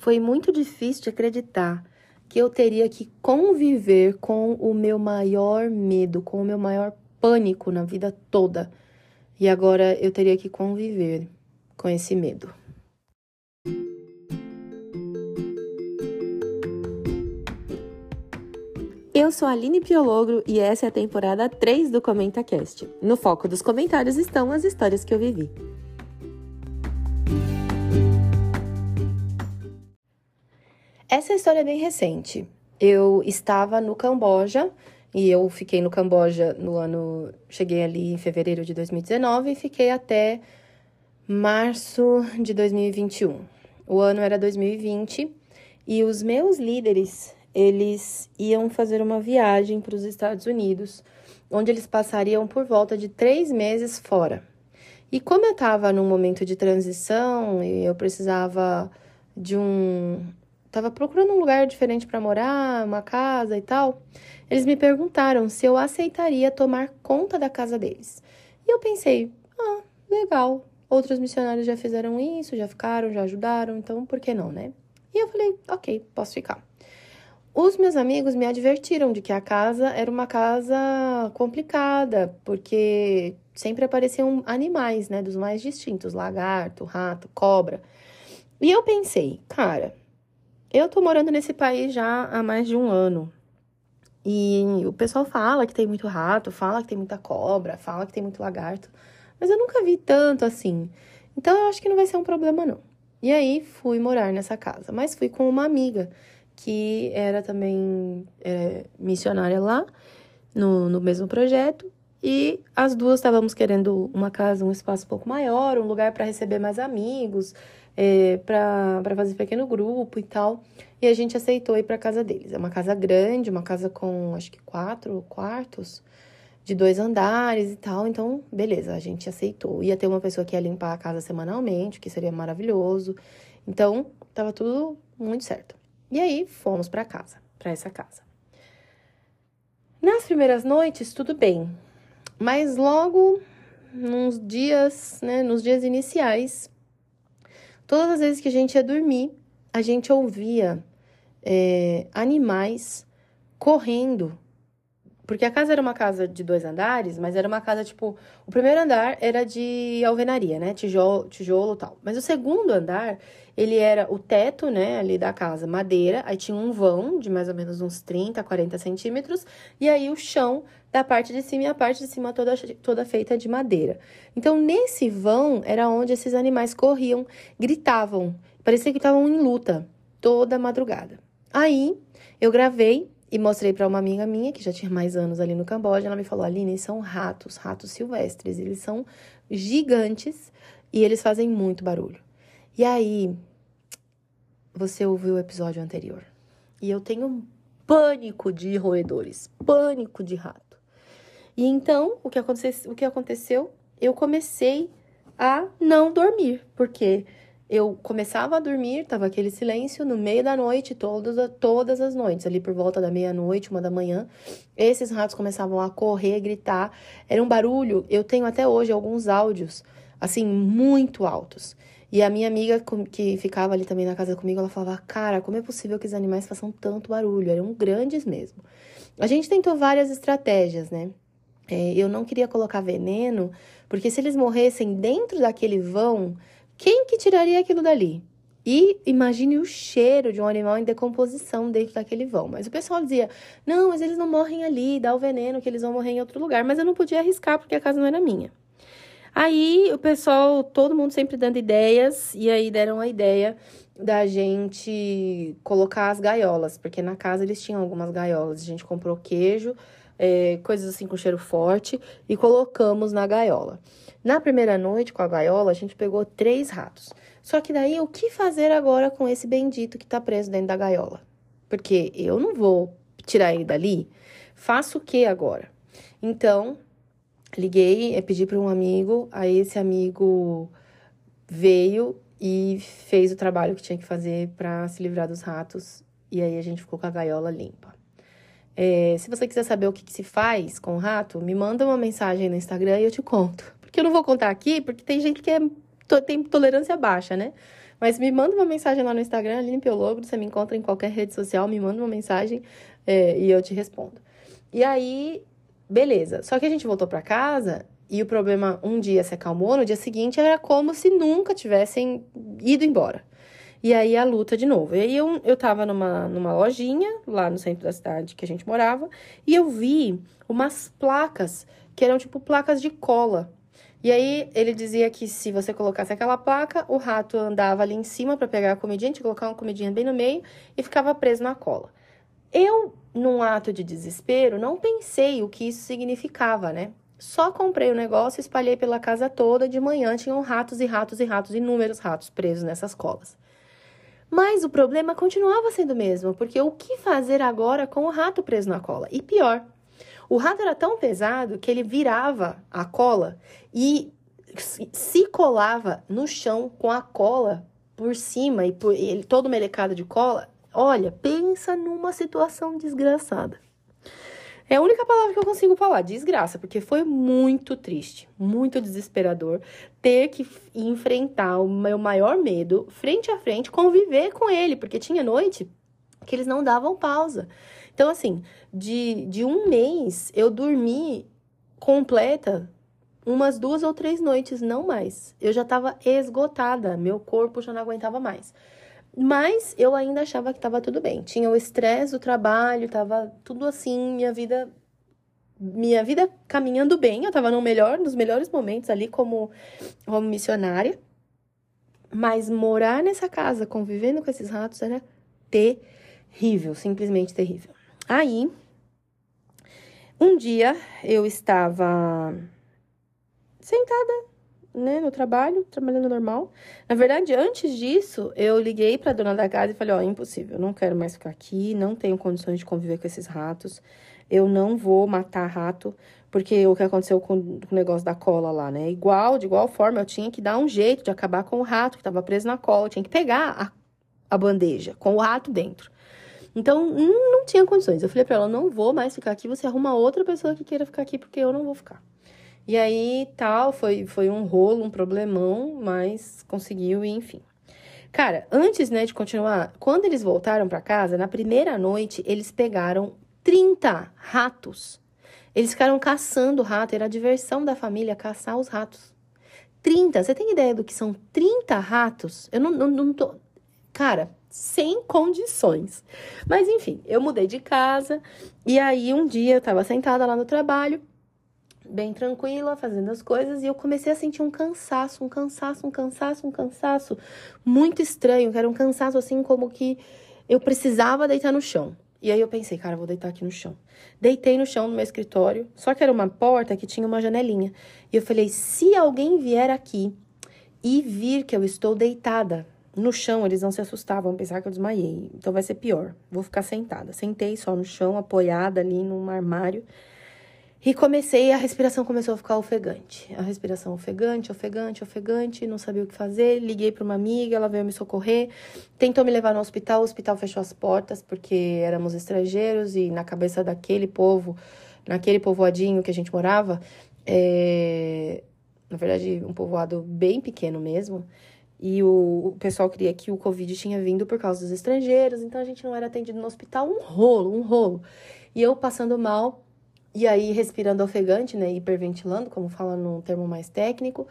foi muito difícil de acreditar que eu teria que conviver com o meu maior medo, com o meu maior pânico na vida toda. E agora eu teria que conviver com esse medo. Eu sou a Aline Piologro e essa é a temporada 3 do ComentaCast. No foco dos comentários estão as histórias que eu vivi. Essa história é bem recente. Eu estava no Camboja e eu fiquei no Camboja no ano. Cheguei ali em fevereiro de 2019 e fiquei até março de 2021. O ano era 2020 e os meus líderes eles iam fazer uma viagem para os Estados Unidos, onde eles passariam por volta de três meses fora. E como eu estava num momento de transição e eu precisava de um tava procurando um lugar diferente para morar, uma casa e tal, eles me perguntaram se eu aceitaria tomar conta da casa deles. E eu pensei, ah, legal. Outros missionários já fizeram isso, já ficaram, já ajudaram, então por que não, né? E eu falei, ok, posso ficar. Os meus amigos me advertiram de que a casa era uma casa complicada, porque sempre apareciam animais, né, dos mais distintos, lagarto, rato, cobra. E eu pensei, cara, eu tô morando nesse país já há mais de um ano. E o pessoal fala que tem muito rato, fala que tem muita cobra, fala que tem muito lagarto. Mas eu nunca vi tanto assim. Então eu acho que não vai ser um problema, não. E aí fui morar nessa casa. Mas fui com uma amiga que era também é, missionária lá, no, no mesmo projeto. E as duas estávamos querendo uma casa, um espaço um pouco maior, um lugar para receber mais amigos, é, para fazer pequeno grupo e tal. E a gente aceitou ir para casa deles. É uma casa grande, uma casa com acho que quatro quartos, de dois andares e tal. Então, beleza, a gente aceitou. Ia ter uma pessoa que ia limpar a casa semanalmente, que seria maravilhoso. Então, tava tudo muito certo. E aí, fomos para casa, para essa casa. Nas primeiras noites, tudo bem. Mas logo, nos dias, né, nos dias iniciais, Todas as vezes que a gente ia dormir, a gente ouvia é, animais correndo. Porque a casa era uma casa de dois andares, mas era uma casa, tipo... O primeiro andar era de alvenaria, né? Tijolo, tijolo tal. Mas o segundo andar, ele era o teto, né? Ali da casa, madeira. Aí tinha um vão de mais ou menos uns 30, 40 centímetros. E aí o chão da parte de cima e a parte de cima toda, toda feita de madeira. Então, nesse vão era onde esses animais corriam, gritavam, parecia que estavam em luta toda madrugada. Aí, eu gravei e mostrei para uma amiga minha que já tinha mais anos ali no Camboja. Ela me falou: Aline, são ratos, ratos silvestres. Eles são gigantes e eles fazem muito barulho. E aí, você ouviu o episódio anterior. E eu tenho pânico de roedores, pânico de rato. E então, o que, aconteceu, o que aconteceu? Eu comecei a não dormir, porque eu começava a dormir, tava aquele silêncio no meio da noite, todas, todas as noites, ali por volta da meia-noite, uma da manhã. Esses ratos começavam a correr, gritar. Era um barulho. Eu tenho até hoje alguns áudios, assim, muito altos. E a minha amiga que ficava ali também na casa comigo, ela falava: Cara, como é possível que os animais façam tanto barulho? Eram grandes mesmo. A gente tentou várias estratégias, né? É, eu não queria colocar veneno, porque se eles morressem dentro daquele vão, quem que tiraria aquilo dali? E imagine o cheiro de um animal em decomposição dentro daquele vão. Mas o pessoal dizia: não, mas eles não morrem ali, dá o veneno que eles vão morrer em outro lugar. Mas eu não podia arriscar porque a casa não era minha. Aí o pessoal, todo mundo sempre dando ideias, e aí deram a ideia da gente colocar as gaiolas, porque na casa eles tinham algumas gaiolas. A gente comprou queijo é, coisas assim com cheiro forte e colocamos na gaiola. Na primeira noite com a gaiola, a gente pegou três ratos. Só que daí, o que fazer agora com esse bendito que tá preso dentro da gaiola? Porque eu não vou tirar ele dali. Faço o que agora? Então, liguei, eh, pedi para um amigo, aí esse amigo veio e fez o trabalho que tinha que fazer para se livrar dos ratos. E aí a gente ficou com a gaiola limpa. É, se você quiser saber o que, que, se faz com o rato, me manda uma mensagem no Instagram e eu te conto. Porque eu não vou contar aqui, porque tem gente que é, tem tolerância baixa, né? Mas me manda uma mensagem lá no Instagram, Aline Piologro, você me encontra em qualquer rede social, me manda uma mensagem é, e eu te respondo. E aí, beleza. Só que a gente voltou para casa e o problema um dia se acalmou, no dia seguinte era como se nunca tivessem ido embora. E aí a luta de novo. E aí eu, eu tava numa, numa lojinha lá no centro da cidade que a gente morava e eu vi umas placas que eram tipo placas de cola. E aí ele dizia que se você colocasse aquela placa, o rato andava ali em cima para pegar a comidinha, tinha colocar uma comidinha bem no meio e ficava preso na cola. Eu, num ato de desespero, não pensei o que isso significava, né? Só comprei o negócio, espalhei pela casa toda. De manhã tinham ratos e ratos e ratos, inúmeros ratos presos nessas colas. Mas o problema continuava sendo o mesmo, porque o que fazer agora com o rato preso na cola? E pior, o rato era tão pesado que ele virava a cola e se colava no chão com a cola por cima e por, ele todo melecado de cola. Olha, pensa numa situação desgraçada. É a única palavra que eu consigo falar, desgraça, porque foi muito triste, muito desesperador ter que enfrentar o meu maior medo frente a frente, conviver com ele, porque tinha noite que eles não davam pausa. Então, assim, de, de um mês eu dormi completa umas duas ou três noites, não mais. Eu já estava esgotada, meu corpo já não aguentava mais. Mas eu ainda achava que estava tudo bem. Tinha o estresse do trabalho, estava tudo assim, minha vida minha vida caminhando bem, eu estava no melhor, nos melhores momentos ali como como missionária. Mas morar nessa casa, convivendo com esses ratos era terrível, simplesmente terrível. Aí, um dia eu estava sentada né, no trabalho, trabalhando normal. Na verdade, antes disso, eu liguei para dona da casa e falei: Ó, oh, impossível, não quero mais ficar aqui, não tenho condições de conviver com esses ratos. Eu não vou matar rato, porque o que aconteceu com o negócio da cola lá, né? Igual, de igual forma, eu tinha que dar um jeito de acabar com o rato que estava preso na cola. Eu tinha que pegar a, a bandeja com o rato dentro. Então, não tinha condições. Eu falei para ela: não vou mais ficar aqui, você arruma outra pessoa que queira ficar aqui, porque eu não vou ficar. E aí, tal, foi, foi um rolo, um problemão, mas conseguiu e enfim. Cara, antes, né, de continuar, quando eles voltaram para casa, na primeira noite, eles pegaram 30 ratos. Eles ficaram caçando rato, era a diversão da família caçar os ratos. 30, você tem ideia do que são 30 ratos? Eu não, não, não tô. Cara, sem condições. Mas enfim, eu mudei de casa e aí um dia eu tava sentada lá no trabalho bem tranquila, fazendo as coisas, e eu comecei a sentir um cansaço, um cansaço, um cansaço, um cansaço muito estranho, que era um cansaço assim como que eu precisava deitar no chão. E aí eu pensei, cara, vou deitar aqui no chão. Deitei no chão no meu escritório, só que era uma porta que tinha uma janelinha. E eu falei, se alguém vier aqui e vir que eu estou deitada no chão, eles não se assustar, vão pensar que eu desmaiei. Então vai ser pior. Vou ficar sentada. Sentei só no chão, apoiada ali num armário. E comecei, a respiração começou a ficar ofegante. A respiração ofegante, ofegante, ofegante, não sabia o que fazer. Liguei para uma amiga, ela veio me socorrer. Tentou me levar no hospital, o hospital fechou as portas porque éramos estrangeiros e na cabeça daquele povo, naquele povoadinho que a gente morava, é... na verdade, um povoado bem pequeno mesmo. E o, pessoal queria que o Covid tinha vindo por causa dos estrangeiros, então a gente não era atendido no hospital. Um rolo, um rolo. E eu passando mal e aí, respirando ofegante, né? Hiperventilando, como fala num termo mais técnico.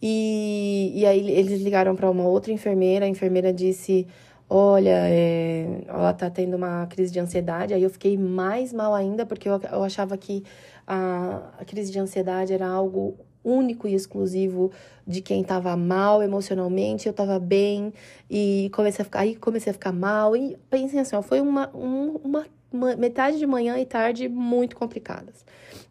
E, e aí, eles ligaram para uma outra enfermeira. A enfermeira disse: Olha, é, ela tá tendo uma crise de ansiedade. Aí eu fiquei mais mal ainda, porque eu, eu achava que a, a crise de ansiedade era algo único e exclusivo de quem estava mal emocionalmente, eu estava bem e comecei a ficar aí comecei a ficar mal e pensem assim, ó, foi uma, um, uma metade de manhã e tarde muito complicadas.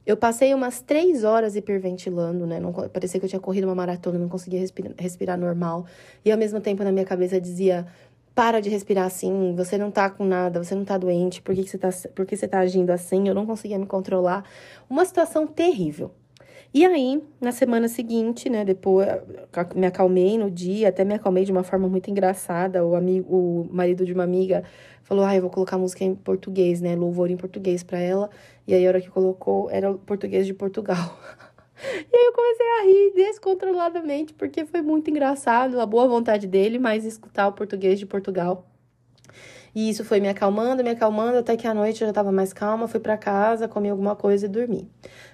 Eu passei umas três horas hiperventilando, né? Não, parecia que eu tinha corrido uma maratona, não conseguia respirar, respirar normal. E ao mesmo tempo na minha cabeça dizia: para de respirar assim, você não tá com nada, você não tá doente, por que, que, você, tá, por que você tá agindo assim? Eu não conseguia me controlar. Uma situação terrível. E aí, na semana seguinte, né, depois me acalmei no dia, até me acalmei de uma forma muito engraçada. O amigo, o marido de uma amiga falou: "Ah, eu vou colocar música em português, né, louvor em português para ela". E aí a hora que colocou era português de Portugal. E aí eu comecei a rir descontroladamente, porque foi muito engraçado, a boa vontade dele, mas escutar o português de Portugal. E isso foi me acalmando, me acalmando, até que à noite eu já estava mais calma, fui para casa, comi alguma coisa e dormi.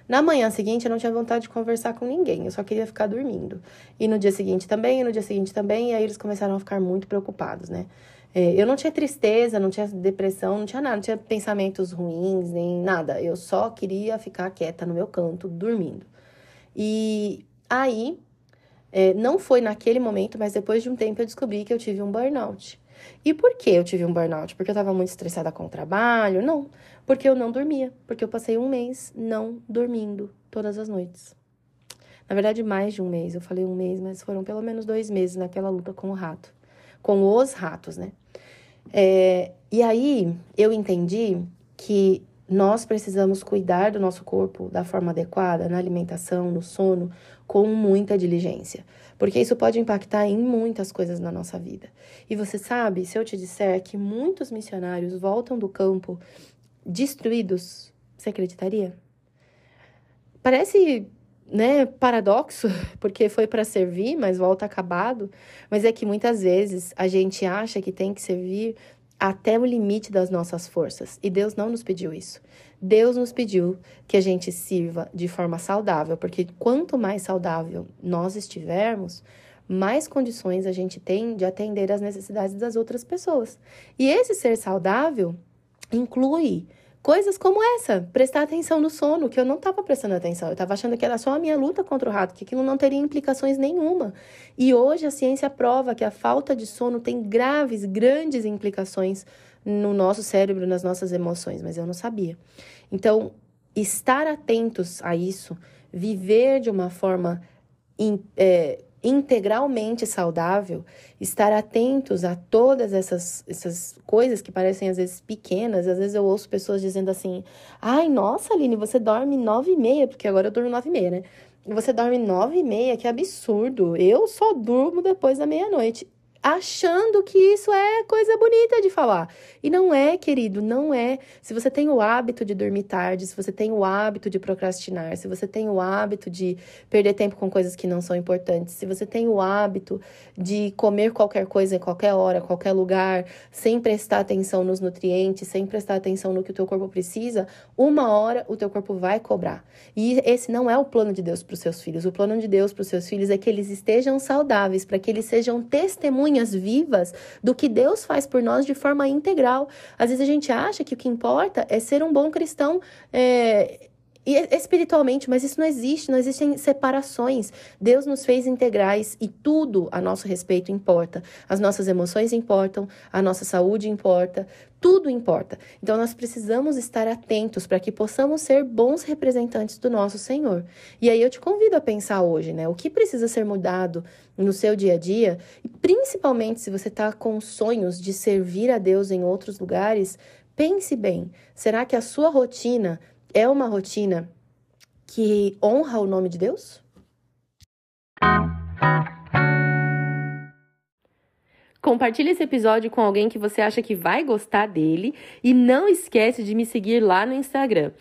Na manhã seguinte eu não tinha vontade de conversar com ninguém, eu só queria ficar dormindo. E no dia seguinte também, e no dia seguinte também, e aí eles começaram a ficar muito preocupados, né? É, eu não tinha tristeza, não tinha depressão, não tinha nada, não tinha pensamentos ruins, nem nada. Eu só queria ficar quieta no meu canto, dormindo. E aí, é, não foi naquele momento, mas depois de um tempo eu descobri que eu tive um burnout. E por que eu tive um burnout? Porque eu estava muito estressada com o trabalho? Não, porque eu não dormia. Porque eu passei um mês não dormindo todas as noites. Na verdade, mais de um mês. Eu falei um mês, mas foram pelo menos dois meses naquela luta com o rato. Com os ratos, né? É, e aí eu entendi que nós precisamos cuidar do nosso corpo da forma adequada, na alimentação, no sono, com muita diligência, porque isso pode impactar em muitas coisas na nossa vida. E você sabe, se eu te disser que muitos missionários voltam do campo destruídos, você acreditaria? Parece né, paradoxo, porque foi para servir, mas volta acabado. Mas é que muitas vezes a gente acha que tem que servir até o limite das nossas forças. E Deus não nos pediu isso. Deus nos pediu que a gente sirva de forma saudável, porque quanto mais saudável nós estivermos, mais condições a gente tem de atender às necessidades das outras pessoas. E esse ser saudável inclui Coisas como essa, prestar atenção no sono, que eu não estava prestando atenção. Eu estava achando que era só a minha luta contra o rato, que aquilo não teria implicações nenhuma. E hoje a ciência prova que a falta de sono tem graves, grandes implicações no nosso cérebro, nas nossas emoções, mas eu não sabia. Então, estar atentos a isso, viver de uma forma é, integralmente saudável, estar atentos a todas essas, essas coisas que parecem às vezes pequenas. Às vezes eu ouço pessoas dizendo assim: ai, nossa, Aline, você dorme nove e meia, porque agora eu durmo nove e meia, né? Você dorme nove e meia, que absurdo. Eu só durmo depois da meia-noite achando que isso é coisa bonita de falar. E não é, querido, não é. Se você tem o hábito de dormir tarde, se você tem o hábito de procrastinar, se você tem o hábito de perder tempo com coisas que não são importantes, se você tem o hábito de comer qualquer coisa em qualquer hora, qualquer lugar, sem prestar atenção nos nutrientes, sem prestar atenção no que o teu corpo precisa, uma hora o teu corpo vai cobrar. E esse não é o plano de Deus para os seus filhos. O plano de Deus para os seus filhos é que eles estejam saudáveis, para que eles sejam testemunhas testemunhas vivas do que Deus faz por nós de forma integral. Às vezes a gente acha que o que importa é ser um bom cristão. É, espiritualmente, mas isso não existe, não existem separações. Deus nos fez integrais e tudo a nosso respeito importa. As nossas emoções importam, a nossa saúde importa, tudo importa. Então nós precisamos estar atentos para que possamos ser bons representantes do nosso Senhor. E aí eu te convido a pensar hoje, né? O que precisa ser mudado no seu dia a dia, e principalmente se você está com sonhos de servir a Deus em outros lugares, pense bem. Será que a sua rotina é uma rotina que honra o nome de Deus? Compartilhe esse episódio com alguém que você acha que vai gostar dele e não esquece de me seguir lá no Instagram,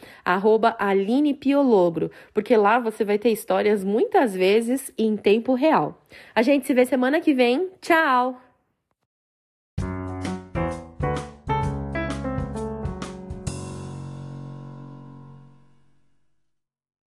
@alinepiologro, porque lá você vai ter histórias muitas vezes em tempo real. A gente se vê semana que vem. Tchau!